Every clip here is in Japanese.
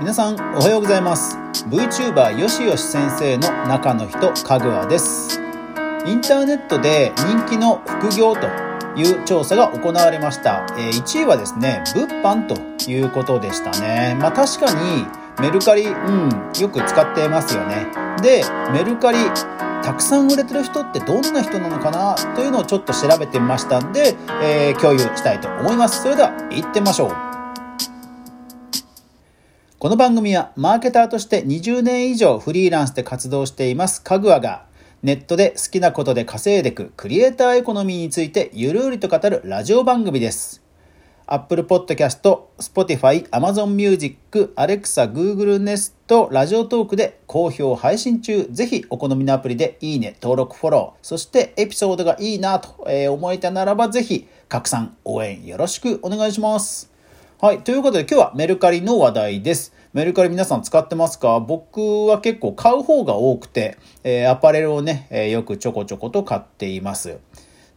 皆さんおはようございます。VTuber よしよし先生の中の人かぐわです。インターネットで人気の副業という調査が行われました、え1位はですね物販ということでしたね。まあ確かにメルカリうんよく使ってますよね。でメルカリたくさん売れてる人ってどんな人なのかなというのをちょっと調べてみましたんで、えー、共有したいと思います。それでは行ってみましょう。この番組はマーケターとして20年以上フリーランスで活動しています。かぐわがネットで好きなことで稼いでくクリエイターエコノミーについてゆるりと語るラジオ番組です。Apple Podcast、Spotify、Amazon Music、Alexa、Google Nest、ラジオトークで好評配信中。ぜひお好みのアプリでいいね、登録、フォロー、そしてエピソードがいいなと思えたならばぜひ拡散、応援よろしくお願いします。はい。ということで今日はメルカリの話題です。メルカリ皆さん使ってますか？僕は結構買う方が多くて、えー、アパレルをね、えー、よくちょこちょこと買っています。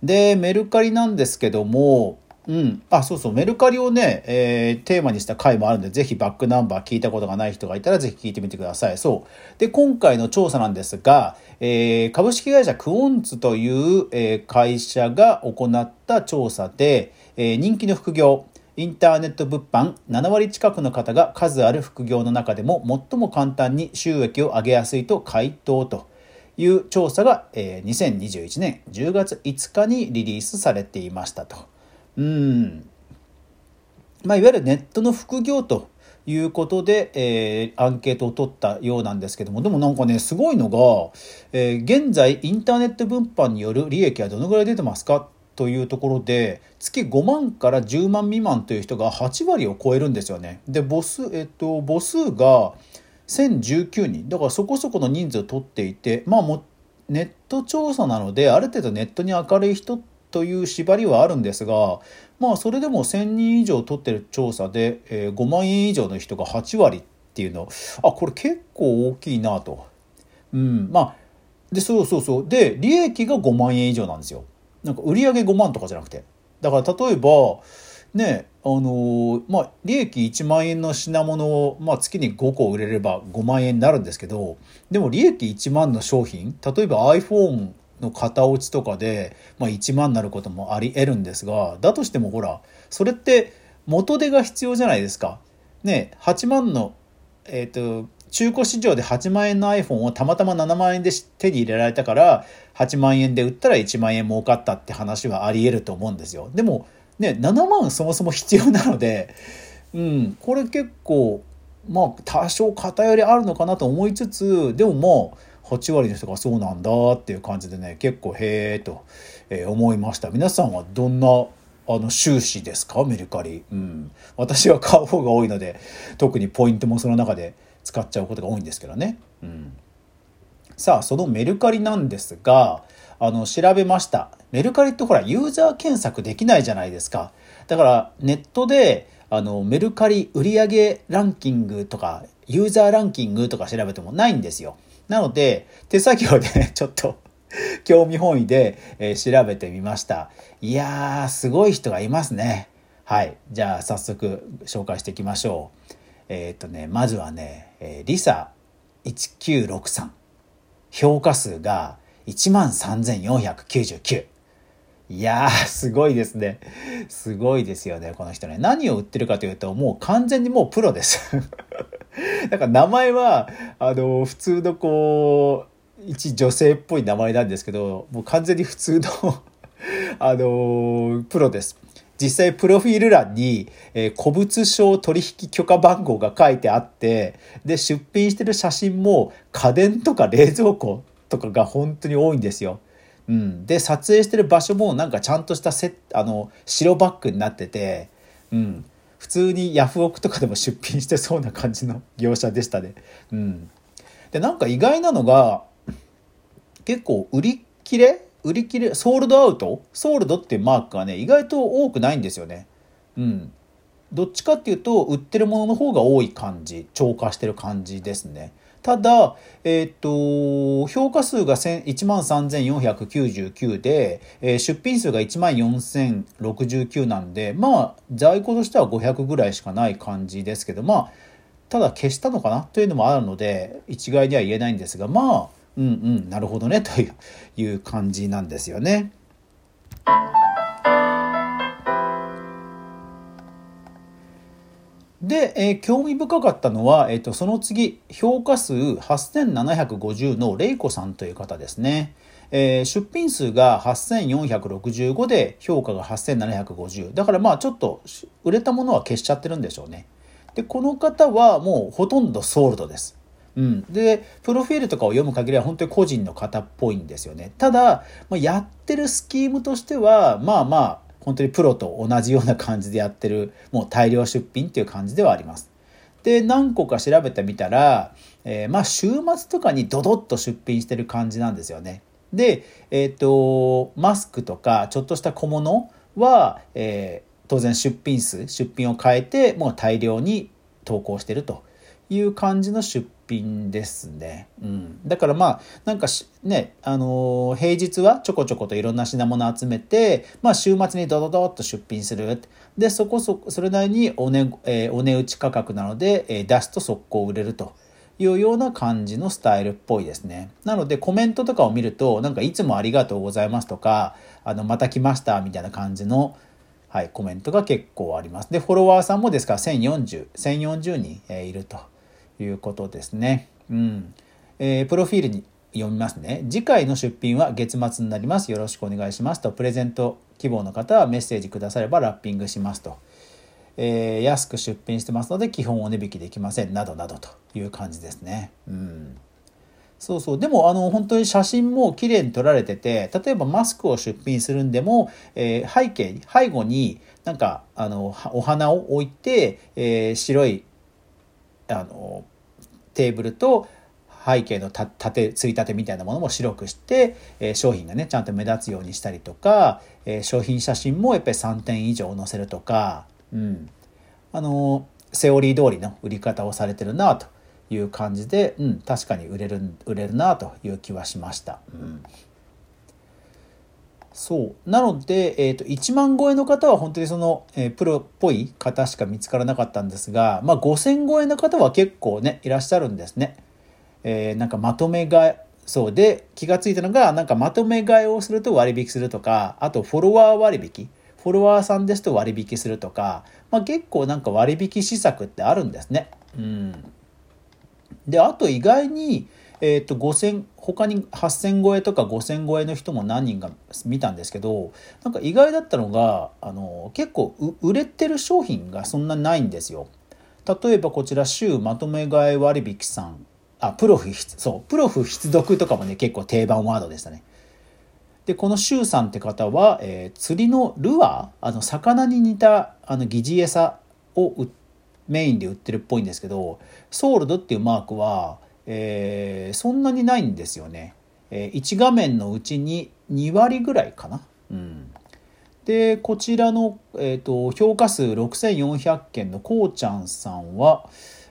で、メルカリなんですけども、うん。あ、そうそう。メルカリをね、えー、テーマにした回もあるんで、ぜひバックナンバー聞いたことがない人がいたら、ぜひ聞いてみてください。そう。で、今回の調査なんですが、えー、株式会社クオンツという、えー、会社が行った調査で、えー、人気の副業、インターネット物販7割近くの方が数ある副業の中でも最も簡単に収益を上げやすいと回答という調査が、えー、2021年10月5日にリリースされていましたと。うんまあ、いわゆるネットの副業ということで、えー、アンケートを取ったようなんですけども、でもなんかね、すごいのが、えー、現在インターネット分販による利益はどのぐらい出てますかというところで月5万から10万未満という人が8割を超えるんですよね。で母数,、えっと、母数が1019人だからそこそこの人数を取っていてまあもネット調査なのである程度ネットに明るい人ってという縛りはあるんですがまあそれでも1,000人以上取ってる調査で、えー、5万円以上の人が8割っていうのあこれ結構大きいなと。うんまあでそうそうそうで利益が5万円以上なんですよ。なんか売上5万とかじゃなくてだから例えばねあのー、まあ利益1万円の品物を、まあ、月に5個売れれば5万円になるんですけどでも利益1万の商品例えば iPhone の型落ちとかで、まあ、1万になることもあり得るんですがだとしてもほらそれって元手が必要じゃないですか。ね8万のえっ、ー、と中古市場で8万円の iPhone をたまたま7万円で手に入れられたから8万円で売ったら1万円儲かったって話はあり得ると思うんですよ。でもね7万そもそも必要なので、うん、これ結構まあ多少偏りあるのかなと思いつつでもまあ8割の人がそうなんだっていう感じでね結構へえと思いました。皆さんはどんなあの収支ですか？メルカリ。うん。私は買う方が多いので特にポイントもその中で使っちゃうことが多いんですけどね。うん、さあそのメルカリなんですがあの調べましたメルカリってほらユーザー検索できないじゃないですかだからネットであのメルカリ売上ランキングとかユーザーランキングとか調べてもないんですよなので手作業で、ね、ちょっと興味本位で、えー、調べてみましたいやーすごい人がいますねはいじゃあ早速紹介していきましょうえっ、とね、まずはね、えー、リサ1963。評価数が13,499。いやー、すごいですね。すごいですよね、この人ね。何を売ってるかというと、もう完全にもうプロです。だか名前は、あの、普通のこう、一女性っぽい名前なんですけど、もう完全に普通の あの、プロです。実際プロフィール欄に、えー、古物商取引許可番号が書いてあって、で、出品してる写真も家電とか冷蔵庫とかが本当に多いんですよ。うん。で、撮影してる場所もなんかちゃんとしたセあの、白バッグになってて、うん。普通にヤフオクとかでも出品してそうな感じの業者でしたね。うん。で、なんか意外なのが、結構売り切れ？売り切れ、ソールドアウト？ソールドっていうマークがね、意外と多くないんですよね。うん。どっちかっていうと、売ってるものの方が多い感じ、超過してる感じですね。ただ、えっ、と、評価数が13,499で、えー、出品数が14,069なんで、まあ、在庫としては500ぐらいしかない感じですけど、まあ、ただ消したのかな？というのもあるので、一概には言えないんですが、まあ、うんうん、なるほどね、という感じなんですよね。で、えー、興味深かったのは、えーと、その次評価数8750のレイコさんという方ですね、えー、出品数が8465で評価が8750だからまあちょっと売れたものは消しちゃってるんでしょうね。でこの方はもうほとんどソールドです。うん、でプロフィールとかを読む限りは本当に個人の方っぽいんですよね。ただ、まあ、やってるスキームとしてはまあまあ本当にプロと同じような感じでやってるもう大量出品っていう感じではあります。で何個か調べてみたら、えー、まあ週末とかにドドッと出品してる感じなんですよね。で、えっ、ー、とマスクとかちょっとした小物は、えー、当然出品数出品を変えてもう大量に投稿してるという感じの出品ですね。うん、だからまあなんかね、あのー、平日はちょこちょこといろんな品物集めて、まあ、週末にドドドッと出品する。でそこそそれなりにお値、えー、お値打ち価格なので、えー、出すと速攻売れると。いうような感じのスタイルっぽいですね。なのでコメントとかを見ると、なんかいつもありがとうございますとか、あの、また来ましたみたいな感じの、はい、コメントが結構あります。で、フォロワーさんもですから1040、1040人、えー、いると。いうことですね。うん。えー、プロフィールに読みますね。次回の出品は月末になります。よろしくお願いしますと。プレゼント希望の方はメッセージくださればラッピングしますと。えー、安く出品してますので基本お値引きできません。などなどという感じですね。うん。そうそう。でも、あの、本当に写真も綺麗に撮られてて、例えばマスクを出品するんでも、えー、背景、背後になんか、あの、お花を置いて、えー、白いあのテーブルと背景の縦ついたてみたいなものも白くして、えー、商品がねちゃんと目立つようにしたりとか、えー、商品写真もやっぱり3点以上載せるとか、うん、あのセオリー通りの売り方をされてるなという感じで、うん、確かに売れる売れるなという気はしました。うんそうなので、えーと、1万超えの方は本当にその、えー、プロっぽい方しか見つからなかったんですが、まあ、5000超えの方は結構ねいらっしゃるんですね。えー、なんかまとめ買いそうで気が付いたのがなんかまとめ買いをすると割引するとかあとフォロワー割引フォロワーさんですと割引するとか、まあ、結構なんか割引施策ってあるんですね。うん、であと意外にえー、と5000他に8,000超えとか5,000超えの人も何人か見たんですけどなんか意外だったのがあの結構売れてる商品がそんなないんですよ。例えばこちら週まとめ買い割引さんあプロフそうプロフ必読とかもね結構定番ワードでしたね。でこの周さんって方は、えー、釣りのルアーあの魚に似たあの疑似餌をメインで売ってるっぽいんですけどソールドっていうマークはえー、そんなにないんですよね。えー、1画面のうちに2割ぐらいかな。うん、でこちらの、えーと、評価数6400件のこうちゃんさんは、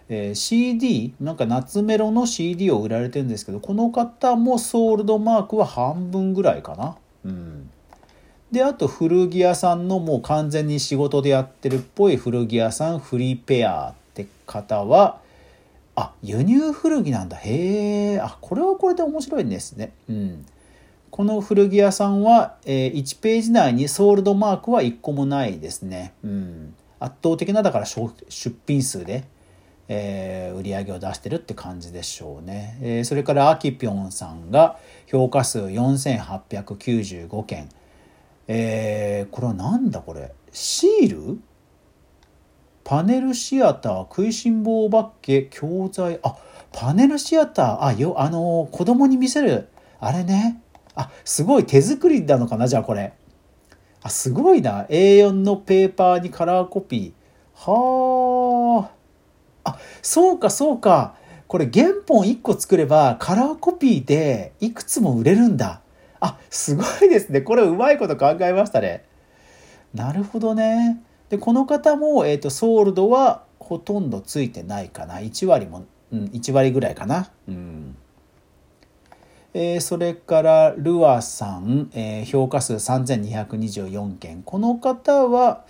えー、CD なんか夏メロの CD を売られてるんですけどこの方もソールドマークは半分ぐらいかな。うん、であと古着屋さんのもう完全に仕事でやってるっぽい古着屋さんフリーペアって方は、あ輸入古着なんだ。へえあこれはこれで面白いんですね。うん。この古着屋さんは、えー、1ページ内にソールドマークは1個もないですね。うん。圧倒的なだから出品数で、えー、売り上げを出してるって感じでしょうね、えー、それからアキピョンさんが評価数4895件。えー、これはなんだこれ？シール？パネルシアター、食いしん坊お化け、教材、あ、パネルシアター、あ、よ、あの子供に見せる、あれね。あ、すごい手作りなのかな、じゃあこれ。あ、すごいな。A4 のペーパーにカラーコピー。はあ。あ、そうか、そうか。これ原本1個作ればカラーコピーでいくつも売れるんだ。あ、すごいですね。これうまいこと考えましたね。なるほどね。でこの方も、えーと、ソールドはほとんどついてないかな。1割もうん、1割ぐらいかな。うん。えー、それからルアさん、えー、評価数3224件。この方は、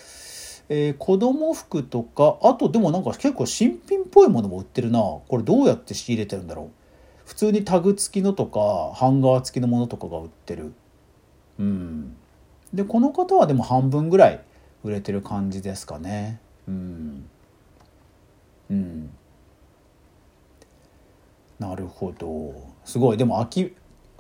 えー、子供服とかあとでもなんか結構新品っぽいものも売ってるな。これどうやって仕入れてるんだろう。普通にタグ付きのとかハンガー付きのものとかが売ってる。うん。でこの方はでも半分ぐらい売れてる感じですかね。うん。うん。なるほど。すごい。でも秋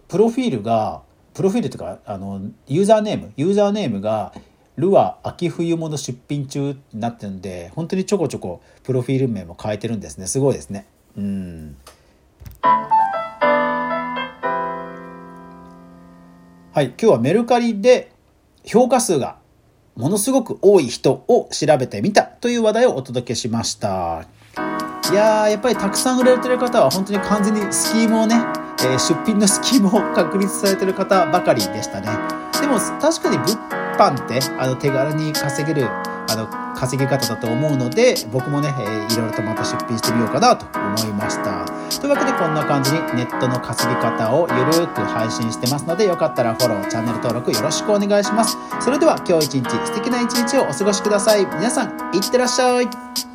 プロフィールがプロフィールというかあのユーザーネームユーザーネームがルア秋冬物出品中になってるんで本当にちょこちょこプロフィール名も変えてるんですね。すごいですね。うん。はい。今日はメルカリで評価数がものすごく多い人を調べてみたという話題をお届けしました。いやーやっぱりたくさん売られてる方は本当に完全にスキームをね、えー、出品のスキームを確立されてる方ばかりでしたね。でも確かに物販ってあの手軽に稼げるあの稼ぎ方だと思うので僕もね、えー、いろいろとまた出品してみようかなと思いました。というわけでこんな感じにネットの稼ぎ方をゆるく配信してますのでよかったらフォローチャンネル登録よろしくお願いします。それでは今日一日素敵な一日をお過ごしください。皆さんいってらっしゃい。